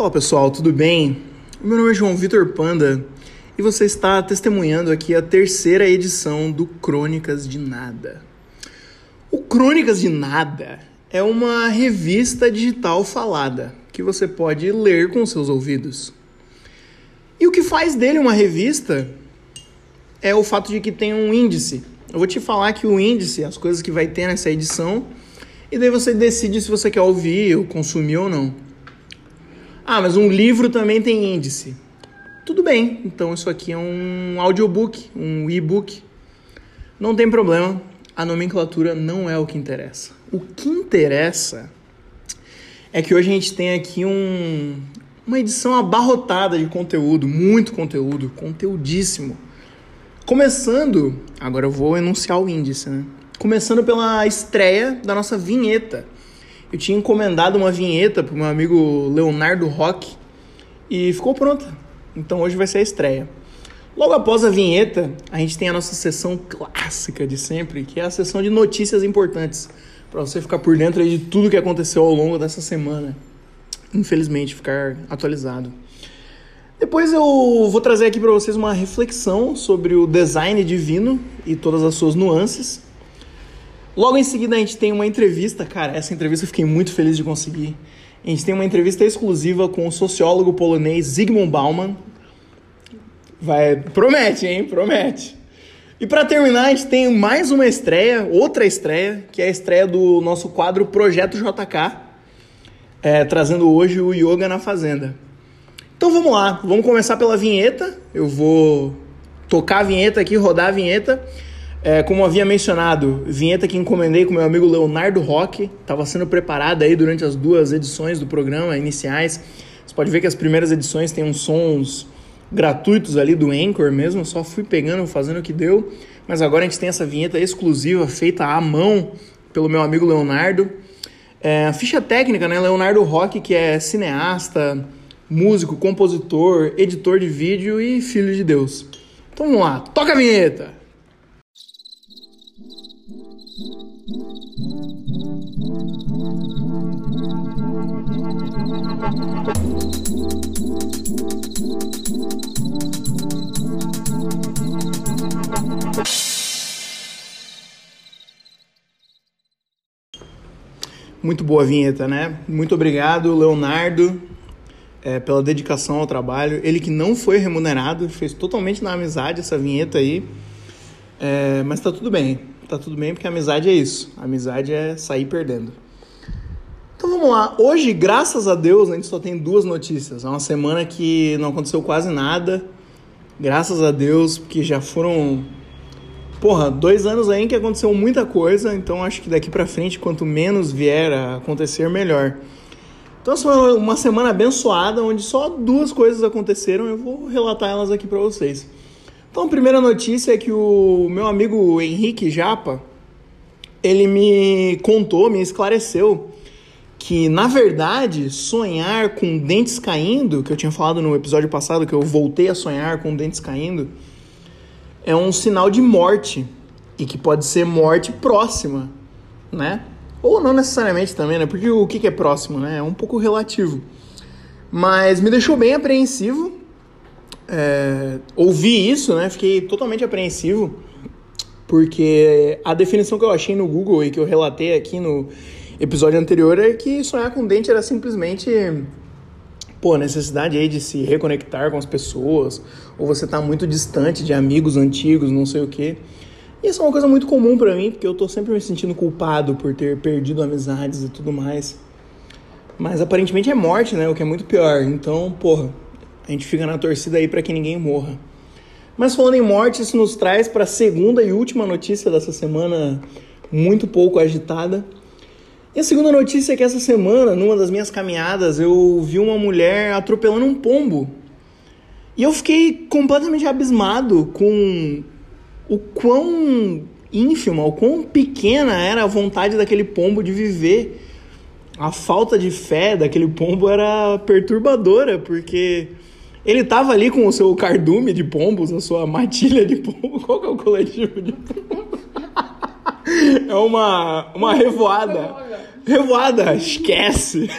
Fala pessoal, tudo bem? Meu nome é João Vitor Panda e você está testemunhando aqui a terceira edição do Crônicas de Nada. O Crônicas de Nada é uma revista digital falada que você pode ler com seus ouvidos. E o que faz dele uma revista é o fato de que tem um índice. Eu vou te falar que o índice, as coisas que vai ter nessa edição, e daí você decide se você quer ouvir ou consumir ou não. Ah, mas um livro também tem índice. Tudo bem, então isso aqui é um audiobook, um e-book. Não tem problema, a nomenclatura não é o que interessa. O que interessa é que hoje a gente tem aqui um, uma edição abarrotada de conteúdo, muito conteúdo, conteudíssimo. Começando, agora eu vou enunciar o índice, né? Começando pela estreia da nossa vinheta. Eu tinha encomendado uma vinheta pro meu amigo Leonardo Rock e ficou pronta. Então hoje vai ser a estreia. Logo após a vinheta, a gente tem a nossa sessão clássica de sempre, que é a sessão de notícias importantes, para você ficar por dentro de tudo que aconteceu ao longo dessa semana. Infelizmente, ficar atualizado. Depois eu vou trazer aqui para vocês uma reflexão sobre o design divino e todas as suas nuances. Logo em seguida a gente tem uma entrevista, cara, essa entrevista eu fiquei muito feliz de conseguir. A gente tem uma entrevista exclusiva com o sociólogo polonês Zygmunt Bauman. Vai, promete, hein? Promete. E para terminar, a gente tem mais uma estreia, outra estreia, que é a estreia do nosso quadro Projeto JK, é, trazendo hoje o Yoga na Fazenda. Então vamos lá, vamos começar pela vinheta. Eu vou tocar a vinheta aqui, rodar a vinheta. É, como havia mencionado, vinheta que encomendei com meu amigo Leonardo Roque, estava sendo preparada aí durante as duas edições do programa iniciais. Você pode ver que as primeiras edições têm uns sons gratuitos ali do Anchor mesmo, só fui pegando, fazendo o que deu. Mas agora a gente tem essa vinheta exclusiva feita à mão pelo meu amigo Leonardo. É, a ficha técnica, né? Leonardo Roque, que é cineasta, músico, compositor, editor de vídeo e filho de Deus. Então vamos lá, toca a vinheta! Muito boa vinheta, né? Muito obrigado, Leonardo, é, pela dedicação ao trabalho. Ele que não foi remunerado, fez totalmente na amizade essa vinheta aí. É, mas tá tudo bem, tá tudo bem porque amizade é isso. Amizade é sair perdendo. Então vamos lá. Hoje, graças a Deus, a gente só tem duas notícias. É uma semana que não aconteceu quase nada. Graças a Deus, porque já foram porra, dois anos aí em que aconteceu muita coisa, então acho que daqui para frente, quanto menos vier a acontecer, melhor. Então, foi uma semana abençoada, onde só duas coisas aconteceram, eu vou relatar elas aqui para vocês. Então, a primeira notícia é que o meu amigo Henrique Japa, ele me contou, me esclareceu que, na verdade, sonhar com dentes caindo, que eu tinha falado no episódio passado, que eu voltei a sonhar com dentes caindo, é um sinal de morte e que pode ser morte próxima, né? Ou não necessariamente também, né? Porque o que é próximo, né? É um pouco relativo. Mas me deixou bem apreensivo. É, ouvi isso, né? Fiquei totalmente apreensivo. Porque a definição que eu achei no Google e que eu relatei aqui no episódio anterior é que sonhar com dente era simplesmente pô, necessidade aí de se reconectar com as pessoas, ou você tá muito distante de amigos antigos, não sei o quê. E isso é uma coisa muito comum para mim, porque eu tô sempre me sentindo culpado por ter perdido amizades e tudo mais. Mas aparentemente é morte, né? O que é muito pior. Então, porra, a gente fica na torcida aí para que ninguém morra. Mas falando em morte, isso nos traz para a segunda e última notícia dessa semana, muito pouco agitada e a segunda notícia é que essa semana, numa das minhas caminhadas, eu vi uma mulher atropelando um pombo. E eu fiquei completamente abismado com o quão ínfima, o quão pequena era a vontade daquele pombo de viver. A falta de fé daquele pombo era perturbadora, porque ele estava ali com o seu cardume de pombos, a sua matilha de pombo. Qual que é o coletivo de pombo? É uma, uma revoada. Revoada, esquece.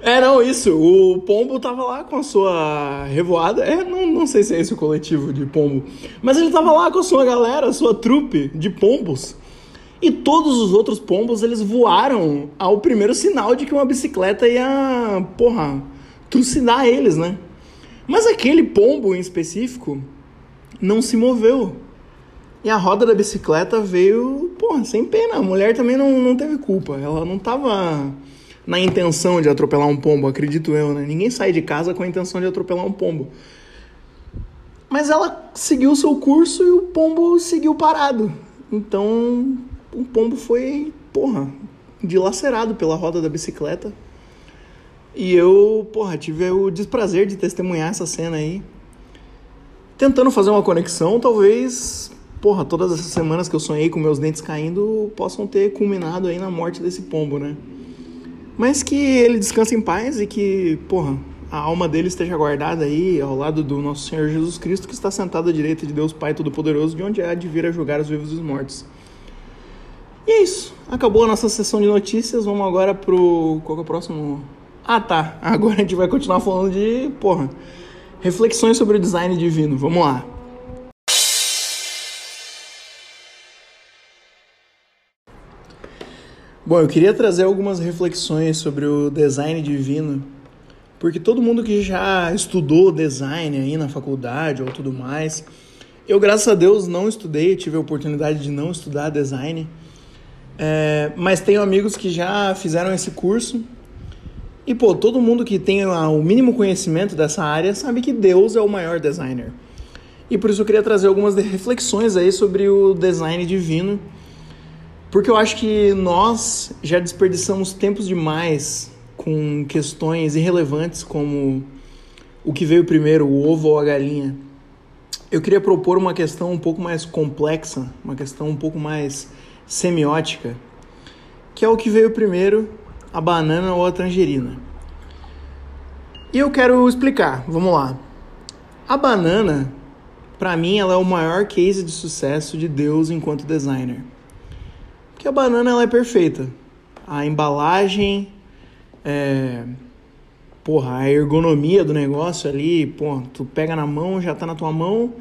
É, não, isso. O Pombo tava lá com a sua revoada. É, não, não sei se é esse o coletivo de Pombo. Mas ele tava lá com a sua galera, a sua trupe de pombos. E todos os outros pombos, eles voaram ao primeiro sinal de que uma bicicleta ia, porra, trucidar eles, né? Mas aquele pombo em específico não se moveu. E a roda da bicicleta veio, porra, sem pena. A mulher também não, não teve culpa. Ela não tava na intenção de atropelar um pombo, acredito eu, né? Ninguém sai de casa com a intenção de atropelar um pombo. Mas ela seguiu o seu curso e o pombo seguiu parado. Então, o pombo foi, porra, dilacerado pela roda da bicicleta. E eu, porra, tive o desprazer de testemunhar essa cena aí. Tentando fazer uma conexão, talvez, porra, todas essas semanas que eu sonhei com meus dentes caindo possam ter culminado aí na morte desse pombo, né? Mas que ele descanse em paz e que, porra, a alma dele esteja guardada aí ao lado do nosso Senhor Jesus Cristo, que está sentado à direita de Deus Pai Todo-Poderoso, de onde há de vir a julgar os vivos e os mortos. E é isso. Acabou a nossa sessão de notícias. Vamos agora pro. Qual é o próximo? Ah, tá. Agora a gente vai continuar falando de. Porra. Reflexões sobre o design divino. Vamos lá. Bom, eu queria trazer algumas reflexões sobre o design divino, porque todo mundo que já estudou design aí na faculdade ou tudo mais, eu graças a Deus não estudei, tive a oportunidade de não estudar design, é, mas tenho amigos que já fizeram esse curso e pô, todo mundo que tem o mínimo conhecimento dessa área sabe que Deus é o maior designer. E por isso eu queria trazer algumas reflexões aí sobre o design divino porque eu acho que nós já desperdiçamos tempos demais com questões irrelevantes como o que veio primeiro, o ovo ou a galinha. Eu queria propor uma questão um pouco mais complexa, uma questão um pouco mais semiótica, que é o que veio primeiro, a banana ou a tangerina. E eu quero explicar, vamos lá. A banana, para mim, ela é o maior case de sucesso de Deus enquanto designer. Porque a banana ela é perfeita. A embalagem, é, porra, a ergonomia do negócio ali, pô, tu pega na mão, já tá na tua mão,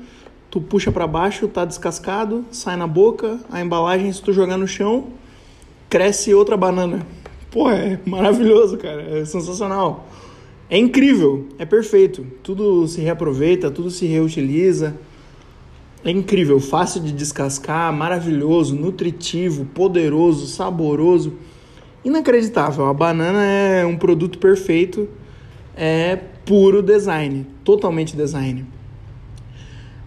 tu puxa para baixo, tá descascado, sai na boca, a embalagem, se tu jogar no chão, cresce outra banana. Pô, é maravilhoso, cara, é sensacional. É incrível, é perfeito. Tudo se reaproveita, tudo se reutiliza. É incrível, fácil de descascar, maravilhoso, nutritivo, poderoso, saboroso. Inacreditável. A banana é um produto perfeito, é puro design, totalmente design.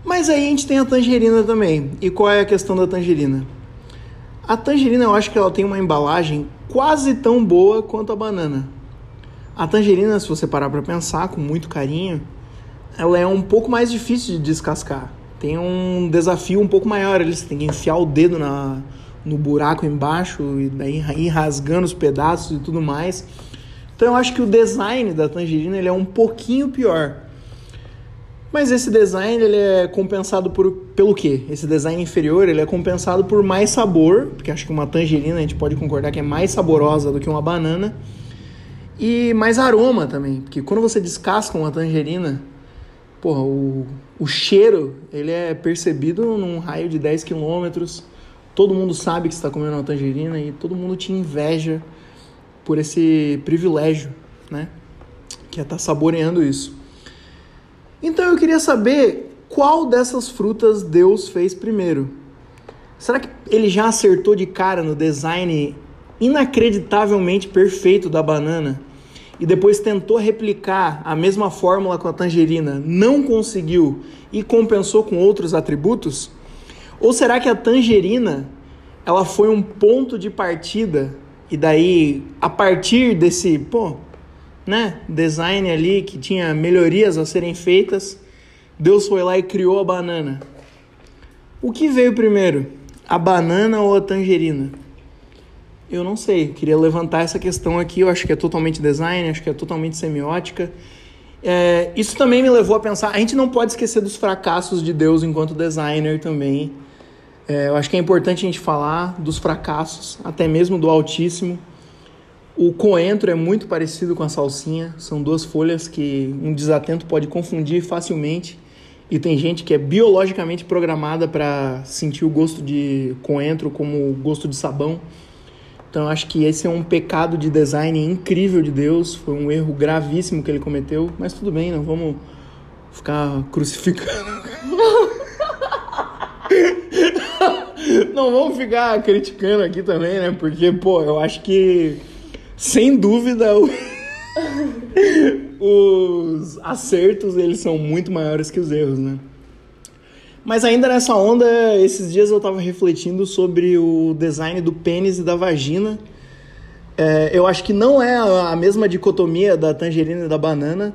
Mas aí a gente tem a tangerina também. E qual é a questão da tangerina? A tangerina eu acho que ela tem uma embalagem quase tão boa quanto a banana. A tangerina, se você parar para pensar com muito carinho, ela é um pouco mais difícil de descascar tem um desafio um pouco maior. Eles têm que enfiar o dedo na, no buraco embaixo e daí ir rasgando os pedaços e tudo mais. Então eu acho que o design da tangerina ele é um pouquinho pior. Mas esse design ele é compensado por pelo quê? Esse design inferior ele é compensado por mais sabor, porque acho que uma tangerina a gente pode concordar que é mais saborosa do que uma banana. E mais aroma também, porque quando você descasca uma tangerina, porra, o, o cheiro, ele é percebido num raio de 10 quilômetros. Todo mundo sabe que está comendo uma tangerina e todo mundo te inveja por esse privilégio, né? Que é estar tá saboreando isso. Então eu queria saber qual dessas frutas Deus fez primeiro. Será que ele já acertou de cara no design inacreditavelmente perfeito da banana? E depois tentou replicar a mesma fórmula com a tangerina, não conseguiu e compensou com outros atributos? Ou será que a tangerina ela foi um ponto de partida e daí a partir desse, pô, né, design ali que tinha melhorias a serem feitas, Deus foi lá e criou a banana. O que veio primeiro? A banana ou a tangerina? Eu não sei, queria levantar essa questão aqui. Eu acho que é totalmente design, acho que é totalmente semiótica. É, isso também me levou a pensar. A gente não pode esquecer dos fracassos de Deus enquanto designer também. É, eu acho que é importante a gente falar dos fracassos, até mesmo do Altíssimo, O coentro é muito parecido com a salsinha, são duas folhas que um desatento pode confundir facilmente. E tem gente que é biologicamente programada para sentir o gosto de coentro como gosto de sabão. Então acho que esse é um pecado de design incrível de Deus, foi um erro gravíssimo que ele cometeu, mas tudo bem, não vamos ficar crucificando. não vamos ficar criticando aqui também, né? Porque, pô, eu acho que sem dúvida os acertos eles são muito maiores que os erros, né? Mas ainda nessa onda, esses dias eu estava refletindo sobre o design do pênis e da vagina. É, eu acho que não é a mesma dicotomia da tangerina e da banana.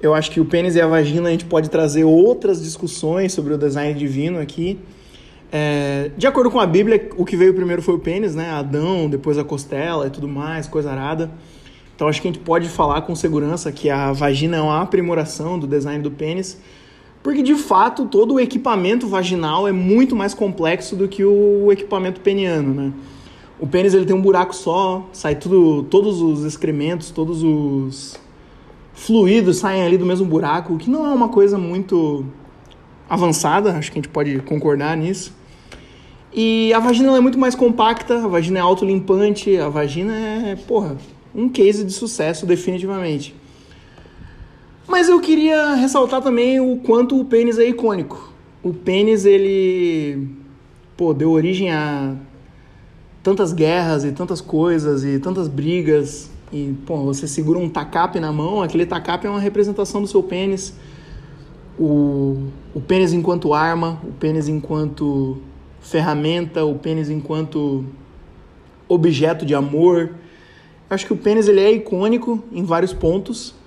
Eu acho que o pênis e a vagina a gente pode trazer outras discussões sobre o design divino aqui. É, de acordo com a Bíblia, o que veio primeiro foi o pênis, né? Adão, depois a costela e tudo mais, coisa arada. Então acho que a gente pode falar com segurança que a vagina é uma aprimoração do design do pênis porque de fato todo o equipamento vaginal é muito mais complexo do que o equipamento peniano, né? O pênis ele tem um buraco só, sai tudo, todos os excrementos, todos os fluidos saem ali do mesmo buraco, o que não é uma coisa muito avançada, acho que a gente pode concordar nisso. E a vagina é muito mais compacta, a vagina é autolimpante, a vagina é, porra, um case de sucesso definitivamente. Mas eu queria ressaltar também o quanto o pênis é icônico. O pênis, ele pô, deu origem a tantas guerras e tantas coisas e tantas brigas. E, pô, você segura um tacape na mão, aquele tacape é uma representação do seu pênis. O, o pênis enquanto arma, o pênis enquanto ferramenta, o pênis enquanto objeto de amor. Acho que o pênis ele é icônico em vários pontos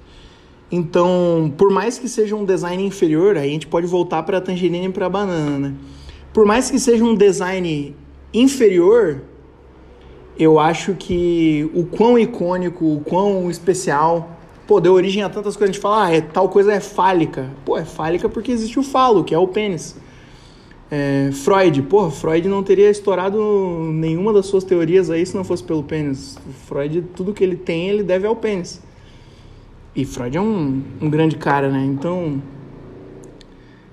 então, por mais que seja um design inferior, aí a gente pode voltar para a tangerina e para a banana, né? Por mais que seja um design inferior, eu acho que o quão icônico, o quão especial, pô, deu origem a tantas coisas. A gente fala, ah, é, tal coisa é fálica. Pô, é fálica porque existe o falo, que é o pênis. É, Freud, pô, Freud não teria estourado nenhuma das suas teorias aí se não fosse pelo pênis. Freud, tudo que ele tem, ele deve ao pênis. E Freud é um, um grande cara, né? Então,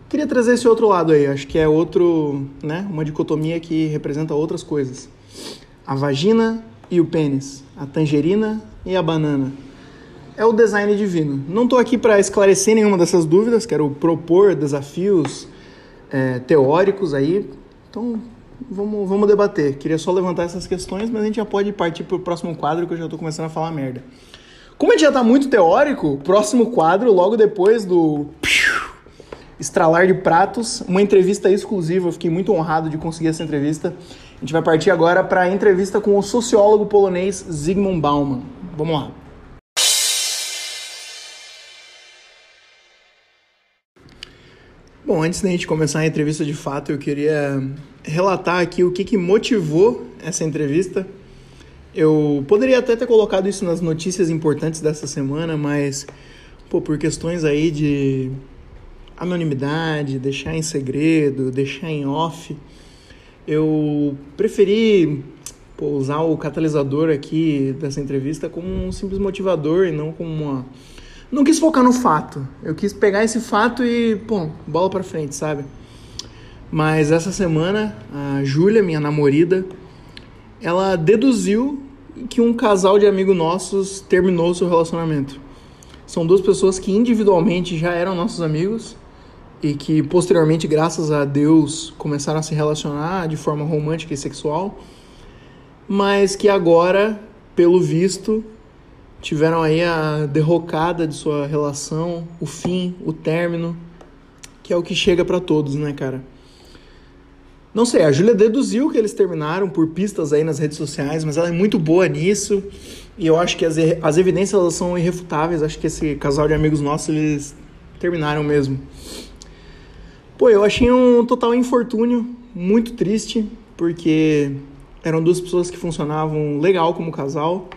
queria trazer esse outro lado aí. Acho que é outro, né? Uma dicotomia que representa outras coisas. A vagina e o pênis, a tangerina e a banana. É o design divino. Não estou aqui para esclarecer nenhuma dessas dúvidas, quero propor desafios é, teóricos aí. Então, vamos, vamos debater. Queria só levantar essas questões, mas a gente já pode partir para o próximo quadro que eu já estou começando a falar merda. Como a gente já tá muito teórico, próximo quadro, logo depois do estralar de pratos, uma entrevista exclusiva. Eu fiquei muito honrado de conseguir essa entrevista. A gente vai partir agora para a entrevista com o sociólogo polonês Zygmunt Bauman. Vamos lá. Bom, antes da gente começar a entrevista de fato, eu queria relatar aqui o que, que motivou essa entrevista eu poderia até ter colocado isso nas notícias importantes dessa semana, mas pô, por questões aí de anonimidade, deixar em segredo, deixar em off, eu preferi pô, usar o catalisador aqui dessa entrevista como um simples motivador e não como uma não quis focar no fato. Eu quis pegar esse fato e, pô, bola para frente, sabe? Mas essa semana, a Júlia, minha namorada, ela deduziu que um casal de amigos nossos terminou seu relacionamento. São duas pessoas que individualmente já eram nossos amigos e que posteriormente, graças a Deus, começaram a se relacionar de forma romântica e sexual, mas que agora, pelo visto, tiveram aí a derrocada de sua relação, o fim, o término, que é o que chega para todos, né, cara? Não sei, a Júlia deduziu que eles terminaram por pistas aí nas redes sociais, mas ela é muito boa nisso. E eu acho que as, as evidências são irrefutáveis. Acho que esse casal de amigos nossos, eles terminaram mesmo. Pô, eu achei um total infortúnio, muito triste, porque eram duas pessoas que funcionavam legal como casal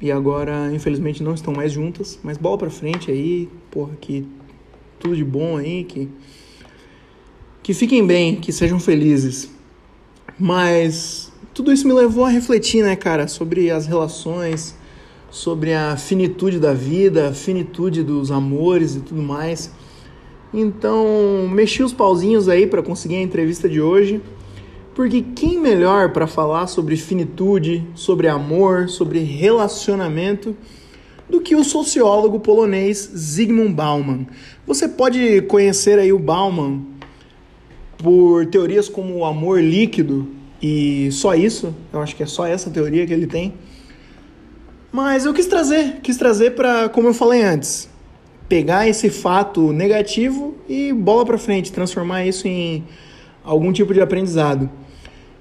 e agora, infelizmente, não estão mais juntas. Mas bola pra frente aí, porra, que tudo de bom aí, que que fiquem bem, que sejam felizes. Mas tudo isso me levou a refletir, né, cara, sobre as relações, sobre a finitude da vida, a finitude dos amores e tudo mais. Então, mexi os pauzinhos aí para conseguir a entrevista de hoje, porque quem melhor para falar sobre finitude, sobre amor, sobre relacionamento do que o sociólogo polonês Zygmunt Bauman. Você pode conhecer aí o Bauman por teorias como o amor líquido e só isso, eu acho que é só essa teoria que ele tem. Mas eu quis trazer, quis trazer para, como eu falei antes, pegar esse fato negativo e bola para frente, transformar isso em algum tipo de aprendizado.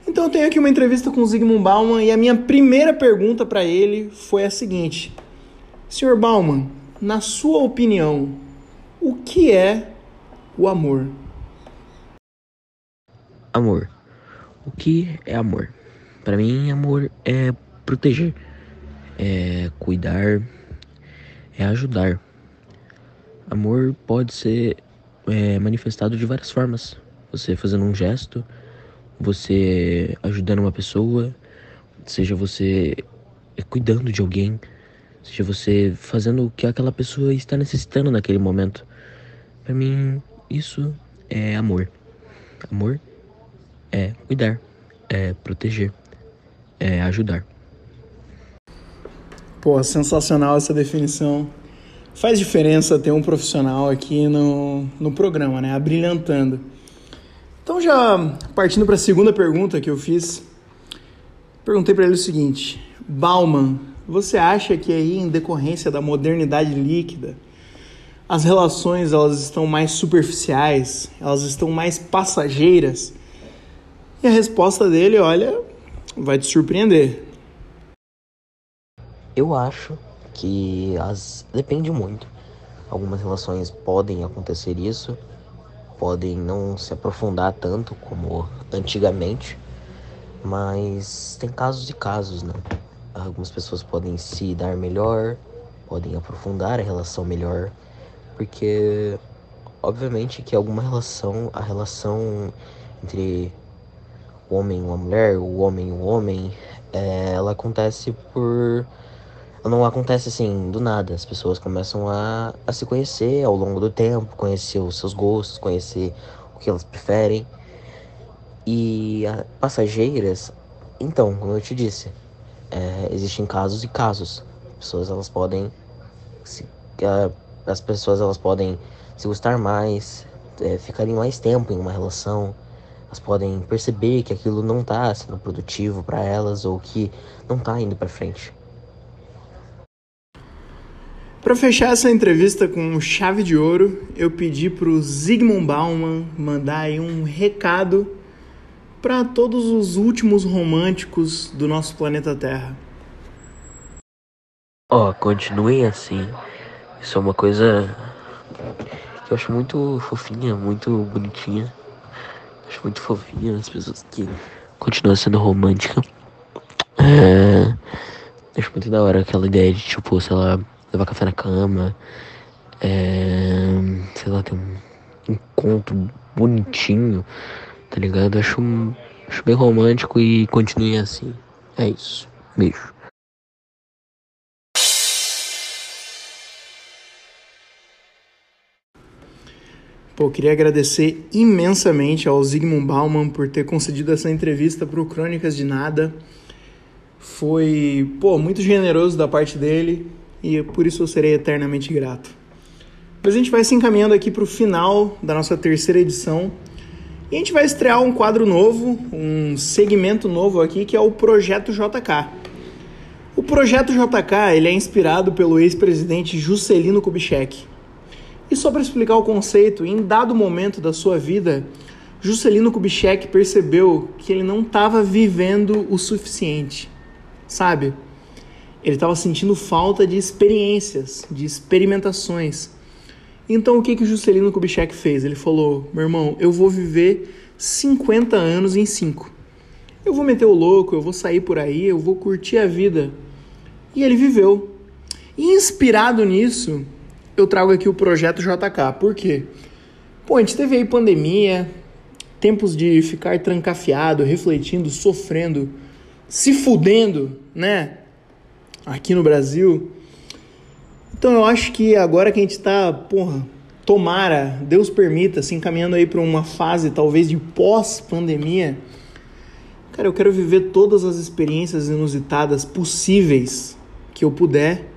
Então eu tenho aqui uma entrevista com o Zygmunt Bauman e a minha primeira pergunta para ele foi a seguinte: Sr. Bauman, na sua opinião, o que é o amor? Amor. O que é amor? Para mim, amor é proteger, é cuidar, é ajudar. Amor pode ser é, manifestado de várias formas. Você fazendo um gesto, você ajudando uma pessoa, seja você cuidando de alguém, seja você fazendo o que aquela pessoa está necessitando naquele momento. Para mim, isso é amor. Amor é cuidar, é proteger, é ajudar. Pô, sensacional essa definição. Faz diferença ter um profissional aqui no, no programa, né? Abrilhantando. Então, já partindo para a segunda pergunta que eu fiz, perguntei para ele o seguinte: Bauman, você acha que aí, em decorrência da modernidade líquida, as relações elas estão mais superficiais, elas estão mais passageiras? E a resposta dele, olha, vai te surpreender. Eu acho que as depende muito. Algumas relações podem acontecer isso, podem não se aprofundar tanto como antigamente, mas tem casos e casos, né? Algumas pessoas podem se dar melhor, podem aprofundar a relação melhor, porque obviamente que alguma relação, a relação entre o homem uma mulher, o homem o homem, é, ela acontece por. Não acontece assim do nada. As pessoas começam a, a se conhecer ao longo do tempo, conhecer os seus gostos, conhecer o que elas preferem. E a, passageiras, então, como eu te disse, é, existem casos e casos. As pessoas elas podem se, as pessoas elas podem se gostar mais, é, ficarem mais tempo em uma relação, elas podem perceber que aquilo não está sendo produtivo para elas ou que não está indo para frente. Para fechar essa entrevista com chave de ouro, eu pedi para o Zygmunt Bauman mandar aí um recado para todos os últimos românticos do nosso planeta Terra. Ó, oh, continuem assim. Isso é uma coisa que eu acho muito fofinha, muito bonitinha. Acho muito fofinha as pessoas que continuam sendo romântica. É, acho muito da hora aquela ideia de, tipo, sei lá, levar café na cama. É, sei lá, ter um encontro bonitinho, tá ligado? Acho, acho bem romântico e continue assim. É isso. Beijo. Pô, queria agradecer imensamente ao Zygmunt Bauman por ter concedido essa entrevista para o Crônicas de Nada. Foi, pô, muito generoso da parte dele e por isso eu serei eternamente grato. Mas a gente vai se encaminhando aqui para o final da nossa terceira edição e a gente vai estrear um quadro novo, um segmento novo aqui que é o Projeto JK. O Projeto JK ele é inspirado pelo ex-presidente Juscelino Kubitschek. E só para explicar o conceito, em dado momento da sua vida, Juscelino Kubitschek percebeu que ele não estava vivendo o suficiente, sabe? Ele estava sentindo falta de experiências, de experimentações. Então o que que Juscelino Kubitschek fez? Ele falou: "Meu irmão, eu vou viver 50 anos em 5. Eu vou meter o louco, eu vou sair por aí, eu vou curtir a vida". E ele viveu. E inspirado nisso, eu trago aqui o projeto JK. Por quê? Pô, a gente teve aí pandemia, tempos de ficar trancafiado, refletindo, sofrendo, se fudendo, né? aqui no Brasil. Então eu acho que agora que a gente está, porra, tomara, Deus permita, assim, caminhando aí para uma fase talvez de pós-pandemia, cara, eu quero viver todas as experiências inusitadas possíveis que eu puder.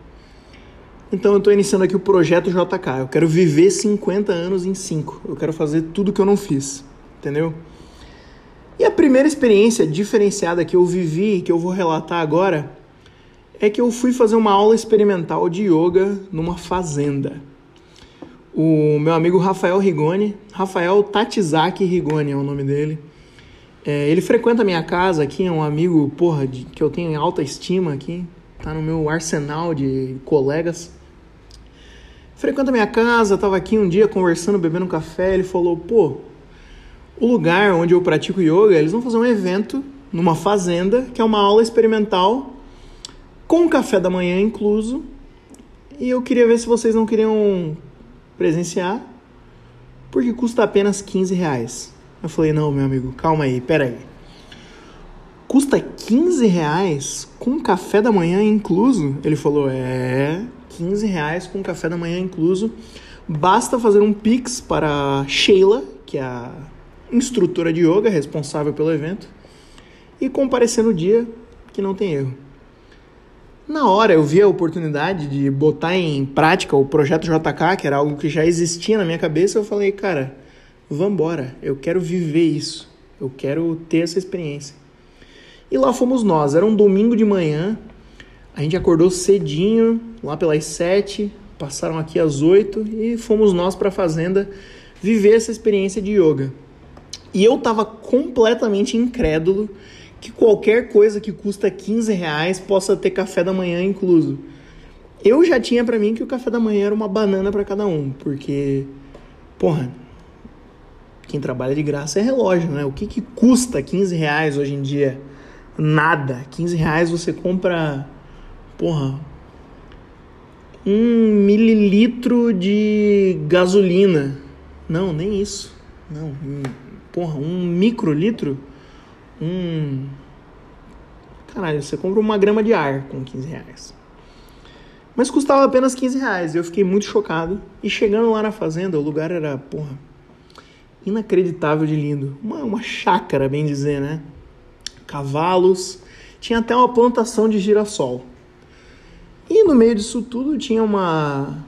Então eu estou iniciando aqui o projeto JK. Eu quero viver 50 anos em 5. Eu quero fazer tudo que eu não fiz, entendeu? E a primeira experiência diferenciada que eu vivi, que eu vou relatar agora, é que eu fui fazer uma aula experimental de yoga numa fazenda. O meu amigo Rafael Rigoni, Rafael Tatizaki Rigoni é o nome dele. É, ele frequenta a minha casa aqui, é um amigo, porra, de, que eu tenho em alta estima aqui, tá no meu arsenal de colegas. Frequenta minha casa, tava aqui um dia conversando, bebendo um café, ele falou, pô, o lugar onde eu pratico yoga, eles vão fazer um evento numa fazenda, que é uma aula experimental com café da manhã incluso. E eu queria ver se vocês não queriam presenciar, porque custa apenas 15 reais. Eu falei, não, meu amigo, calma aí, pera aí. Custa 15 reais com café da manhã incluso? Ele falou, é, 15 reais com café da manhã incluso. Basta fazer um pix para Sheila, que é a instrutora de yoga responsável pelo evento, e comparecer no dia que não tem erro. Na hora eu vi a oportunidade de botar em prática o projeto JK, que era algo que já existia na minha cabeça, eu falei, cara, vambora, eu quero viver isso, eu quero ter essa experiência. E lá fomos nós, era um domingo de manhã, a gente acordou cedinho, lá pelas sete, passaram aqui às oito e fomos nós para a fazenda viver essa experiência de yoga. E eu tava completamente incrédulo que qualquer coisa que custa 15 reais possa ter café da manhã incluso. Eu já tinha para mim que o café da manhã era uma banana para cada um, porque, porra, quem trabalha de graça é relógio, né? O que, que custa 15 reais hoje em dia? Nada. 15 reais você compra, porra, um mililitro de gasolina. Não, nem isso. Não, um, porra, um microlitro um. Caralho, você compra uma grama de ar com 15 reais. Mas custava apenas 15 reais. Eu fiquei muito chocado. E chegando lá na fazenda, o lugar era, porra, inacreditável de lindo. Uma, uma chácara, bem dizer, né? Cavalos. Tinha até uma plantação de girassol. E no meio disso tudo tinha uma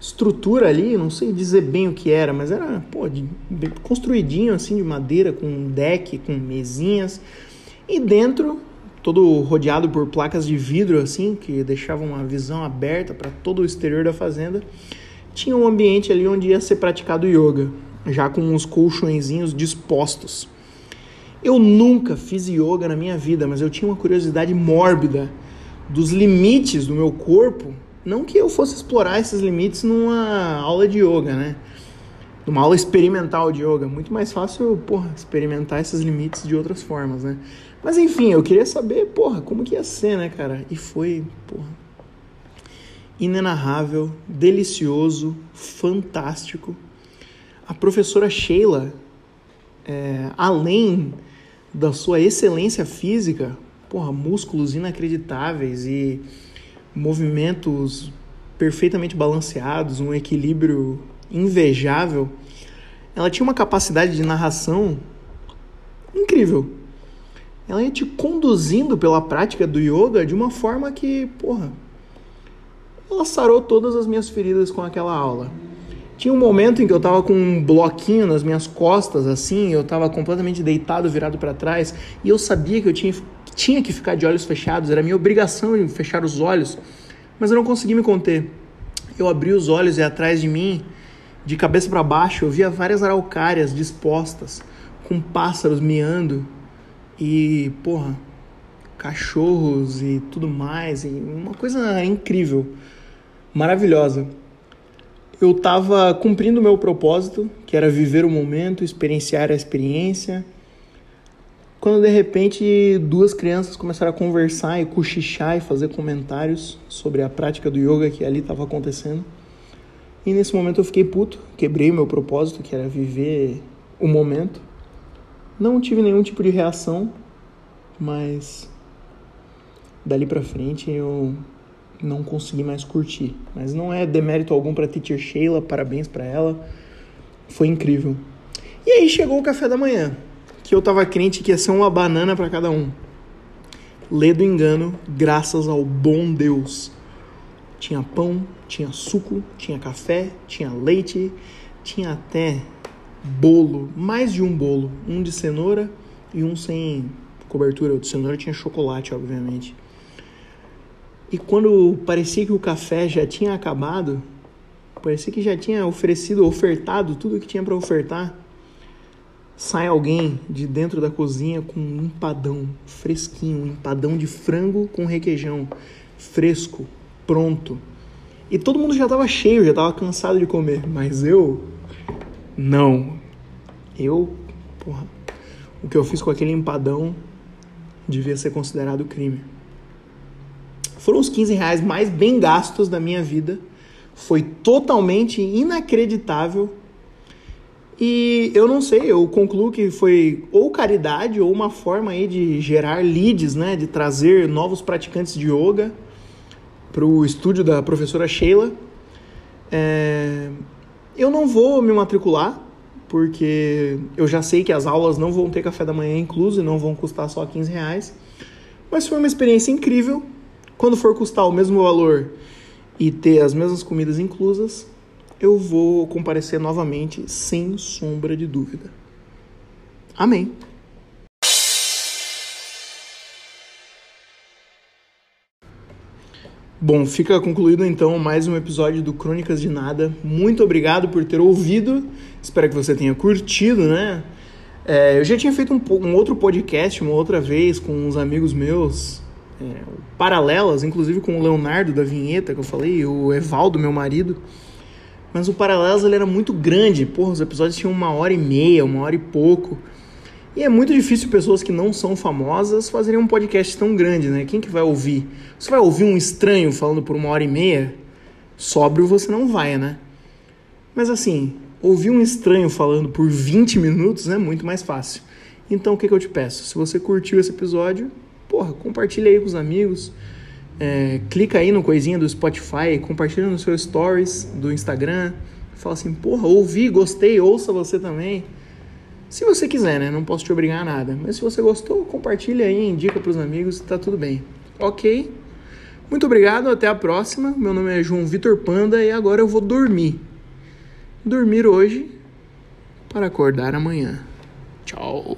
estrutura ali, não sei dizer bem o que era, mas era pô, de, construidinho assim de madeira, com um deck, com mesinhas. E dentro, todo rodeado por placas de vidro assim, que deixavam uma visão aberta para todo o exterior da fazenda, tinha um ambiente ali onde ia ser praticado yoga, já com uns colchõezinhos dispostos. Eu nunca fiz yoga na minha vida, mas eu tinha uma curiosidade mórbida dos limites do meu corpo não que eu fosse explorar esses limites numa aula de yoga, né? Numa aula experimental de yoga. Muito mais fácil, porra, experimentar esses limites de outras formas, né? Mas enfim, eu queria saber, porra, como que ia ser, né, cara? E foi, porra, inenarrável, delicioso, fantástico. A professora Sheila, é, além da sua excelência física, porra, músculos inacreditáveis e movimentos perfeitamente balanceados, um equilíbrio invejável, ela tinha uma capacidade de narração incrível. Ela ia te conduzindo pela prática do yoga de uma forma que, porra, ela sarou todas as minhas feridas com aquela aula. Tinha um momento em que eu tava com um bloquinho nas minhas costas, assim, eu tava completamente deitado, virado para trás, e eu sabia que eu tinha tinha que ficar de olhos fechados, era minha obrigação de fechar os olhos, mas eu não consegui me conter. Eu abri os olhos e atrás de mim, de cabeça para baixo, eu via várias araucárias dispostas, com pássaros miando e, porra, cachorros e tudo mais, e uma coisa incrível, maravilhosa. Eu estava cumprindo o meu propósito, que era viver o momento, experienciar a experiência quando de repente duas crianças começaram a conversar e cochichar e fazer comentários sobre a prática do yoga que ali estava acontecendo. E nesse momento eu fiquei puto, quebrei o meu propósito, que era viver o momento. Não tive nenhum tipo de reação, mas dali para frente eu não consegui mais curtir. Mas não é demérito algum para teacher Sheila, parabéns para ela. Foi incrível. E aí chegou o café da manhã, que eu tava crente que ia ser uma banana para cada um. Lê do engano, graças ao bom Deus. Tinha pão, tinha suco, tinha café, tinha leite, tinha até bolo, mais de um bolo, um de cenoura e um sem cobertura. O de cenoura tinha chocolate, obviamente. E quando parecia que o café já tinha acabado, parecia que já tinha oferecido, ofertado tudo que tinha para ofertar, sai alguém de dentro da cozinha com um empadão fresquinho, um empadão de frango com requeijão fresco, pronto. E todo mundo já estava cheio, já estava cansado de comer, mas eu não. Eu, porra, o que eu fiz com aquele empadão devia ser considerado crime. Foram os 15 reais mais bem gastos da minha vida. Foi totalmente inacreditável. E eu não sei, eu concluo que foi ou caridade ou uma forma aí de gerar leads, né? De trazer novos praticantes de yoga para o estúdio da professora Sheila. É... Eu não vou me matricular, porque eu já sei que as aulas não vão ter café da manhã incluso e não vão custar só 15 reais. Mas foi uma experiência incrível. Quando for custar o mesmo valor e ter as mesmas comidas inclusas, eu vou comparecer novamente sem sombra de dúvida. Amém. Bom, fica concluído então mais um episódio do Crônicas de Nada. Muito obrigado por ter ouvido. Espero que você tenha curtido, né? É, eu já tinha feito um, um, outro podcast uma outra vez com uns amigos meus é, paralelas, inclusive com o Leonardo da Vinheta que eu falei, o Evaldo, meu marido. Mas o Paralelas ele era muito grande, porra, os episódios tinham uma hora e meia, uma hora e pouco. E é muito difícil pessoas que não são famosas fazerem um podcast tão grande, né? Quem que vai ouvir? Você vai ouvir um estranho falando por uma hora e meia? Sóbrio você não vai, né? Mas assim, ouvir um estranho falando por 20 minutos é muito mais fácil. Então o que, que eu te peço? Se você curtiu esse episódio, porra, compartilha aí com os amigos. É, clica aí no coisinha do Spotify, compartilha nos seus stories do Instagram. Fala assim, porra, ouvi, gostei, ouça você também. Se você quiser, né? Não posso te obrigar a nada. Mas se você gostou, compartilha aí, indica para os amigos, tá tudo bem. Ok? Muito obrigado, até a próxima. Meu nome é João Vitor Panda e agora eu vou dormir. Dormir hoje para acordar amanhã. Tchau.